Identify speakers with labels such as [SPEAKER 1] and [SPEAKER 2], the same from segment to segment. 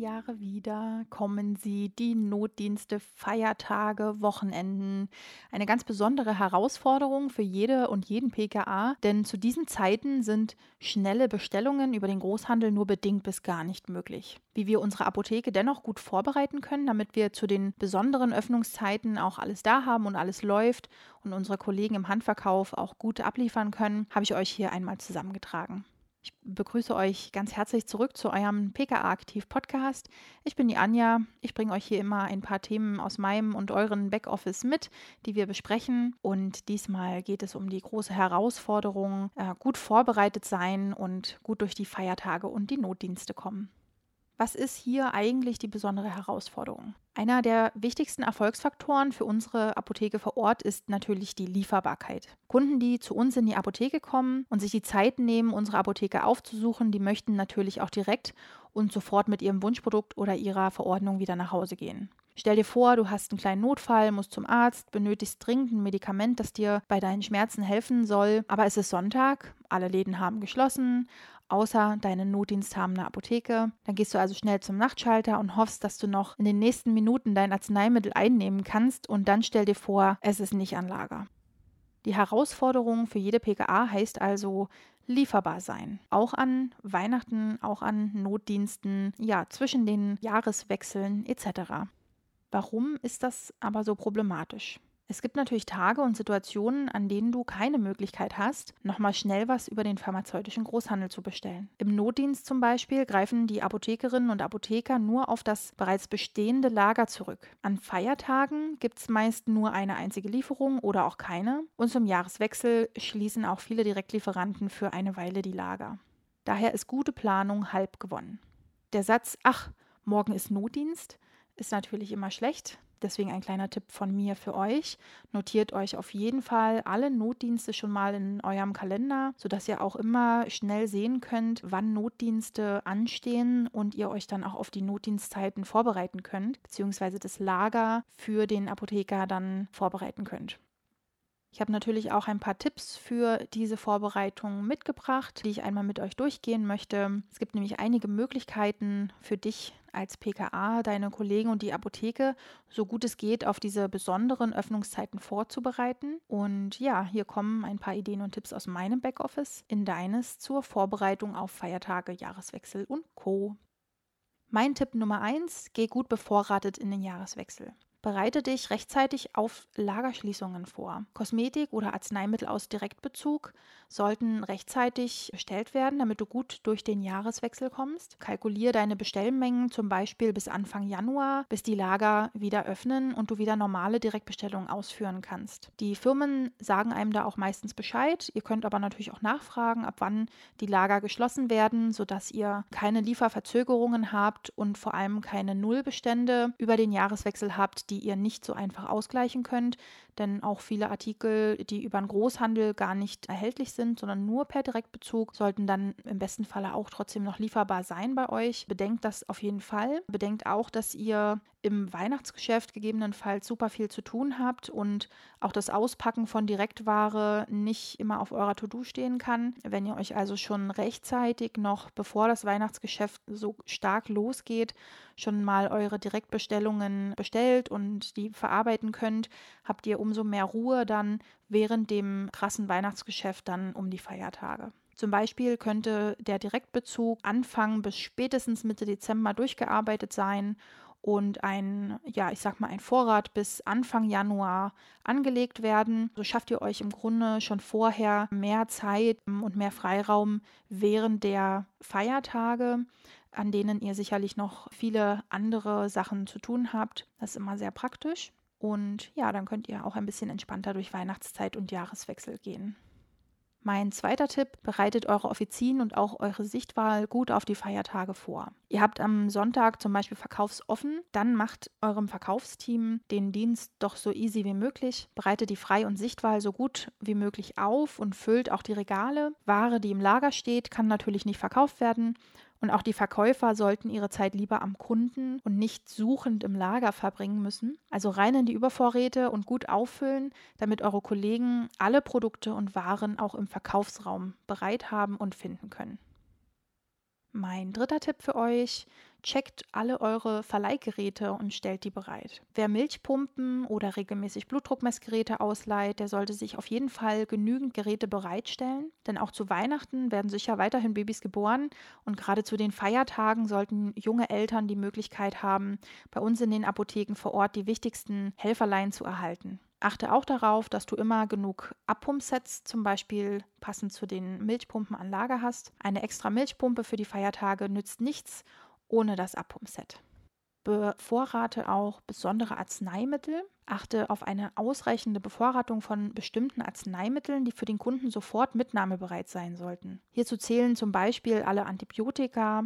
[SPEAKER 1] Jahre wieder kommen sie, die Notdienste, Feiertage, Wochenenden. Eine ganz besondere Herausforderung für jede und jeden PKA, denn zu diesen Zeiten sind schnelle Bestellungen über den Großhandel nur bedingt bis gar nicht möglich. Wie wir unsere Apotheke dennoch gut vorbereiten können, damit wir zu den besonderen Öffnungszeiten auch alles da haben und alles läuft und unsere Kollegen im Handverkauf auch gut abliefern können, habe ich euch hier einmal zusammengetragen. Ich begrüße euch ganz herzlich zurück zu eurem PKA Aktiv Podcast. Ich bin die Anja. Ich bringe euch hier immer ein paar Themen aus meinem und euren Backoffice mit, die wir besprechen. Und diesmal geht es um die große Herausforderung, äh, gut vorbereitet sein und gut durch die Feiertage und die Notdienste kommen. Was ist hier eigentlich die besondere Herausforderung? Einer der wichtigsten Erfolgsfaktoren für unsere Apotheke vor Ort ist natürlich die Lieferbarkeit. Kunden, die zu uns in die Apotheke kommen und sich die Zeit nehmen, unsere Apotheke aufzusuchen, die möchten natürlich auch direkt und sofort mit ihrem Wunschprodukt oder ihrer Verordnung wieder nach Hause gehen. Stell dir vor, du hast einen kleinen Notfall, musst zum Arzt, benötigst dringend ein Medikament, das dir bei deinen Schmerzen helfen soll, aber es ist Sonntag, alle Läden haben geschlossen, außer deine notdiensthabende Apotheke. Dann gehst du also schnell zum Nachtschalter und hoffst, dass du noch in den nächsten Minuten dein Arzneimittel einnehmen kannst und dann stell dir vor, es ist nicht an Lager. Die Herausforderung für jede PKA heißt also lieferbar sein. Auch an Weihnachten, auch an Notdiensten, ja, zwischen den Jahreswechseln etc. Warum ist das aber so problematisch? Es gibt natürlich Tage und Situationen, an denen du keine Möglichkeit hast, nochmal schnell was über den pharmazeutischen Großhandel zu bestellen. Im Notdienst zum Beispiel greifen die Apothekerinnen und Apotheker nur auf das bereits bestehende Lager zurück. An Feiertagen gibt es meist nur eine einzige Lieferung oder auch keine. Und zum Jahreswechsel schließen auch viele Direktlieferanten für eine Weile die Lager. Daher ist gute Planung halb gewonnen. Der Satz, ach, morgen ist Notdienst, ist natürlich immer schlecht. Deswegen ein kleiner Tipp von mir für euch. Notiert euch auf jeden Fall alle Notdienste schon mal in eurem Kalender, sodass ihr auch immer schnell sehen könnt, wann Notdienste anstehen und ihr euch dann auch auf die Notdienstzeiten vorbereiten könnt, beziehungsweise das Lager für den Apotheker dann vorbereiten könnt. Ich habe natürlich auch ein paar Tipps für diese Vorbereitung mitgebracht, die ich einmal mit euch durchgehen möchte. Es gibt nämlich einige Möglichkeiten für dich als PKA, deine Kollegen und die Apotheke, so gut es geht, auf diese besonderen Öffnungszeiten vorzubereiten. Und ja, hier kommen ein paar Ideen und Tipps aus meinem Backoffice in deines zur Vorbereitung auf Feiertage, Jahreswechsel und Co. Mein Tipp Nummer eins: geh gut bevorratet in den Jahreswechsel. Bereite dich rechtzeitig auf Lagerschließungen vor. Kosmetik oder Arzneimittel aus Direktbezug sollten rechtzeitig bestellt werden, damit du gut durch den Jahreswechsel kommst. Kalkuliere deine Bestellmengen zum Beispiel bis Anfang Januar, bis die Lager wieder öffnen und du wieder normale Direktbestellungen ausführen kannst. Die Firmen sagen einem da auch meistens Bescheid. Ihr könnt aber natürlich auch nachfragen, ab wann die Lager geschlossen werden, sodass ihr keine Lieferverzögerungen habt und vor allem keine Nullbestände über den Jahreswechsel habt, die ihr nicht so einfach ausgleichen könnt, denn auch viele Artikel, die über den Großhandel gar nicht erhältlich sind, sondern nur per Direktbezug, sollten dann im besten Falle auch trotzdem noch lieferbar sein bei euch. Bedenkt das auf jeden Fall. Bedenkt auch, dass ihr im Weihnachtsgeschäft gegebenenfalls super viel zu tun habt und auch das Auspacken von Direktware nicht immer auf eurer To-Do stehen kann. Wenn ihr euch also schon rechtzeitig noch, bevor das Weihnachtsgeschäft so stark losgeht, schon mal eure Direktbestellungen bestellt und die verarbeiten könnt, habt ihr umso mehr Ruhe dann während dem krassen Weihnachtsgeschäft dann um die Feiertage. Zum Beispiel könnte der Direktbezug Anfang bis spätestens Mitte Dezember durchgearbeitet sein und ein, ja, ich sag mal, ein Vorrat bis Anfang Januar angelegt werden. So schafft ihr euch im Grunde schon vorher mehr Zeit und mehr Freiraum während der Feiertage, an denen ihr sicherlich noch viele andere Sachen zu tun habt. Das ist immer sehr praktisch. Und ja, dann könnt ihr auch ein bisschen entspannter durch Weihnachtszeit und Jahreswechsel gehen. Mein zweiter Tipp, bereitet eure Offizien und auch eure Sichtwahl gut auf die Feiertage vor. Ihr habt am Sonntag zum Beispiel verkaufsoffen, dann macht eurem Verkaufsteam den Dienst doch so easy wie möglich, bereitet die Frei- und Sichtwahl so gut wie möglich auf und füllt auch die Regale. Ware, die im Lager steht, kann natürlich nicht verkauft werden und auch die Verkäufer sollten ihre Zeit lieber am Kunden und nicht suchend im Lager verbringen müssen. Also rein in die Übervorräte und gut auffüllen, damit eure Kollegen alle Produkte und Waren auch im Verkaufsraum bereit haben und finden können. Mein dritter Tipp für euch, checkt alle eure Verleihgeräte und stellt die bereit. Wer Milchpumpen oder regelmäßig Blutdruckmessgeräte ausleiht, der sollte sich auf jeden Fall genügend Geräte bereitstellen, denn auch zu Weihnachten werden sicher weiterhin Babys geboren und gerade zu den Feiertagen sollten junge Eltern die Möglichkeit haben, bei uns in den Apotheken vor Ort die wichtigsten Helferlein zu erhalten. Achte auch darauf, dass du immer genug Abpumpsets, zum Beispiel passend zu den Milchpumpen an Lager hast. Eine extra Milchpumpe für die Feiertage nützt nichts ohne das Abpumpset. Bevorrate auch besondere Arzneimittel. Achte auf eine ausreichende Bevorratung von bestimmten Arzneimitteln, die für den Kunden sofort mitnahmebereit sein sollten. Hierzu zählen zum Beispiel alle Antibiotika,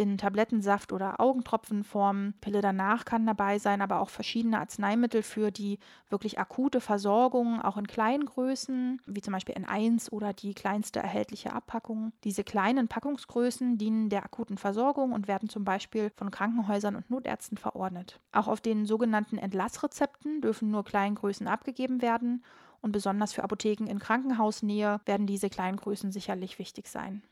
[SPEAKER 1] in Tablettensaft oder Augentropfenform. Pille danach kann dabei sein, aber auch verschiedene Arzneimittel für die wirklich akute Versorgung, auch in kleinen Größen, wie zum Beispiel N1 oder die kleinste erhältliche Abpackung. Diese kleinen Packungsgrößen dienen der akuten Versorgung und werden zum Beispiel von Krankenhäusern und Notärzten verordnet. Auch auf den sogenannten Entlassrezepten dürfen nur Kleingrößen abgegeben werden und besonders für Apotheken in Krankenhausnähe werden diese Kleingrößen sicherlich wichtig sein.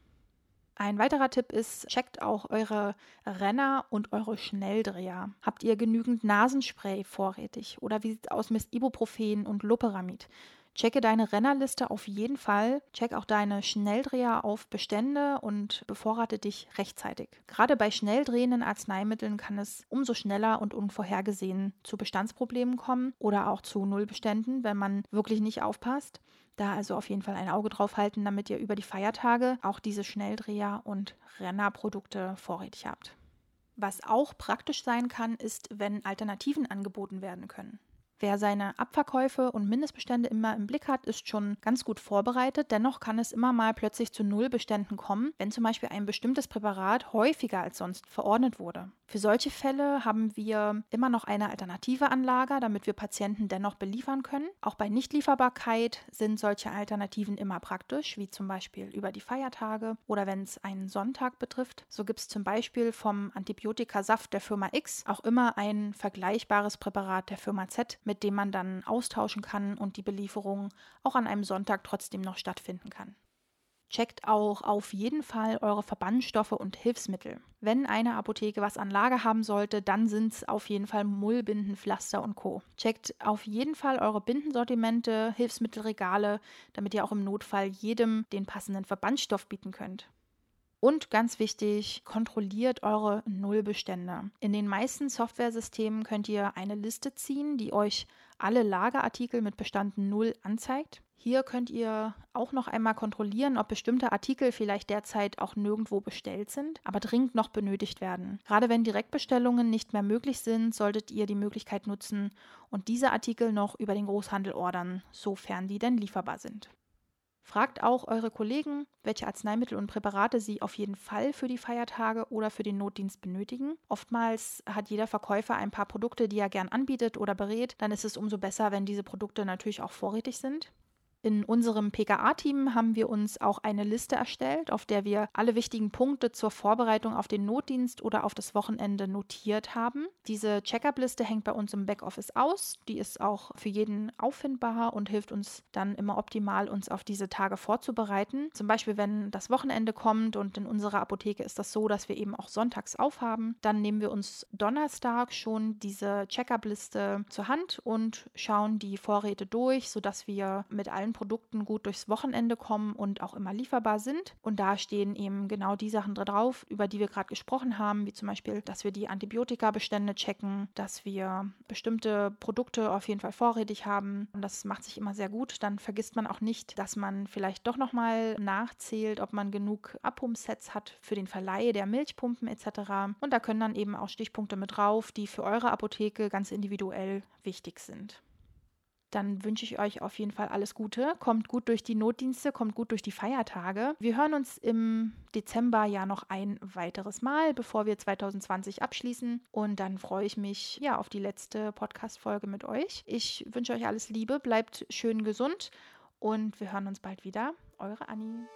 [SPEAKER 1] Ein weiterer Tipp ist, checkt auch eure Renner und eure Schnelldreher. Habt ihr genügend Nasenspray vorrätig? Oder wie sieht es aus mit Ibuprofen und Loperamid? Checke deine Rennerliste auf jeden Fall. Check auch deine Schnelldreher auf Bestände und bevorrate dich rechtzeitig. Gerade bei schnell drehenden Arzneimitteln kann es umso schneller und unvorhergesehen zu Bestandsproblemen kommen oder auch zu Nullbeständen, wenn man wirklich nicht aufpasst. Da also auf jeden Fall ein Auge drauf halten, damit ihr über die Feiertage auch diese Schnelldreher und Rennerprodukte vorrätig habt. Was auch praktisch sein kann, ist, wenn Alternativen angeboten werden können. Wer seine Abverkäufe und Mindestbestände immer im Blick hat, ist schon ganz gut vorbereitet. Dennoch kann es immer mal plötzlich zu Nullbeständen kommen, wenn zum Beispiel ein bestimmtes Präparat häufiger als sonst verordnet wurde. Für solche Fälle haben wir immer noch eine alternative Anlage, damit wir Patienten dennoch beliefern können. Auch bei Nichtlieferbarkeit sind solche Alternativen immer praktisch, wie zum Beispiel über die Feiertage oder wenn es einen Sonntag betrifft. So gibt es zum Beispiel vom Antibiotikasaft der Firma X auch immer ein vergleichbares Präparat der Firma Z mit dem man dann austauschen kann und die Belieferung auch an einem Sonntag trotzdem noch stattfinden kann. Checkt auch auf jeden Fall eure Verbandstoffe und Hilfsmittel. Wenn eine Apotheke was an Lager haben sollte, dann sind es auf jeden Fall Mullbinden, Pflaster und Co. Checkt auf jeden Fall eure Bindensortimente, Hilfsmittelregale, damit ihr auch im Notfall jedem den passenden Verbandstoff bieten könnt. Und ganz wichtig, kontrolliert eure Nullbestände. In den meisten Softwaresystemen könnt ihr eine Liste ziehen, die euch alle Lagerartikel mit Bestand 0 anzeigt. Hier könnt ihr auch noch einmal kontrollieren, ob bestimmte Artikel vielleicht derzeit auch nirgendwo bestellt sind, aber dringend noch benötigt werden. Gerade wenn Direktbestellungen nicht mehr möglich sind, solltet ihr die Möglichkeit nutzen und diese Artikel noch über den Großhandel ordern, sofern die denn lieferbar sind. Fragt auch eure Kollegen, welche Arzneimittel und Präparate sie auf jeden Fall für die Feiertage oder für den Notdienst benötigen. Oftmals hat jeder Verkäufer ein paar Produkte, die er gern anbietet oder berät. Dann ist es umso besser, wenn diese Produkte natürlich auch vorrätig sind. In unserem PKA-Team haben wir uns auch eine Liste erstellt, auf der wir alle wichtigen Punkte zur Vorbereitung auf den Notdienst oder auf das Wochenende notiert haben. Diese Checkup-Liste hängt bei uns im Backoffice aus. Die ist auch für jeden auffindbar und hilft uns dann immer optimal, uns auf diese Tage vorzubereiten. Zum Beispiel, wenn das Wochenende kommt und in unserer Apotheke ist das so, dass wir eben auch sonntags aufhaben, dann nehmen wir uns Donnerstag schon diese Checkup-Liste zur Hand und schauen die Vorräte durch, sodass wir mit allen allen Produkten gut durchs Wochenende kommen und auch immer lieferbar sind. Und da stehen eben genau die Sachen drauf, über die wir gerade gesprochen haben, wie zum Beispiel, dass wir die Antibiotikabestände checken, dass wir bestimmte Produkte auf jeden Fall vorrätig haben. Und das macht sich immer sehr gut. Dann vergisst man auch nicht, dass man vielleicht doch nochmal nachzählt, ob man genug Abpumpsets hat für den Verleih der Milchpumpen etc. Und da können dann eben auch Stichpunkte mit drauf, die für eure Apotheke ganz individuell wichtig sind dann wünsche ich euch auf jeden Fall alles Gute. Kommt gut durch die Notdienste, kommt gut durch die Feiertage. Wir hören uns im Dezember ja noch ein weiteres Mal, bevor wir 2020 abschließen. Und dann freue ich mich ja auf die letzte Podcast-Folge mit euch. Ich wünsche euch alles Liebe, bleibt schön gesund und wir hören uns bald wieder. Eure Annie.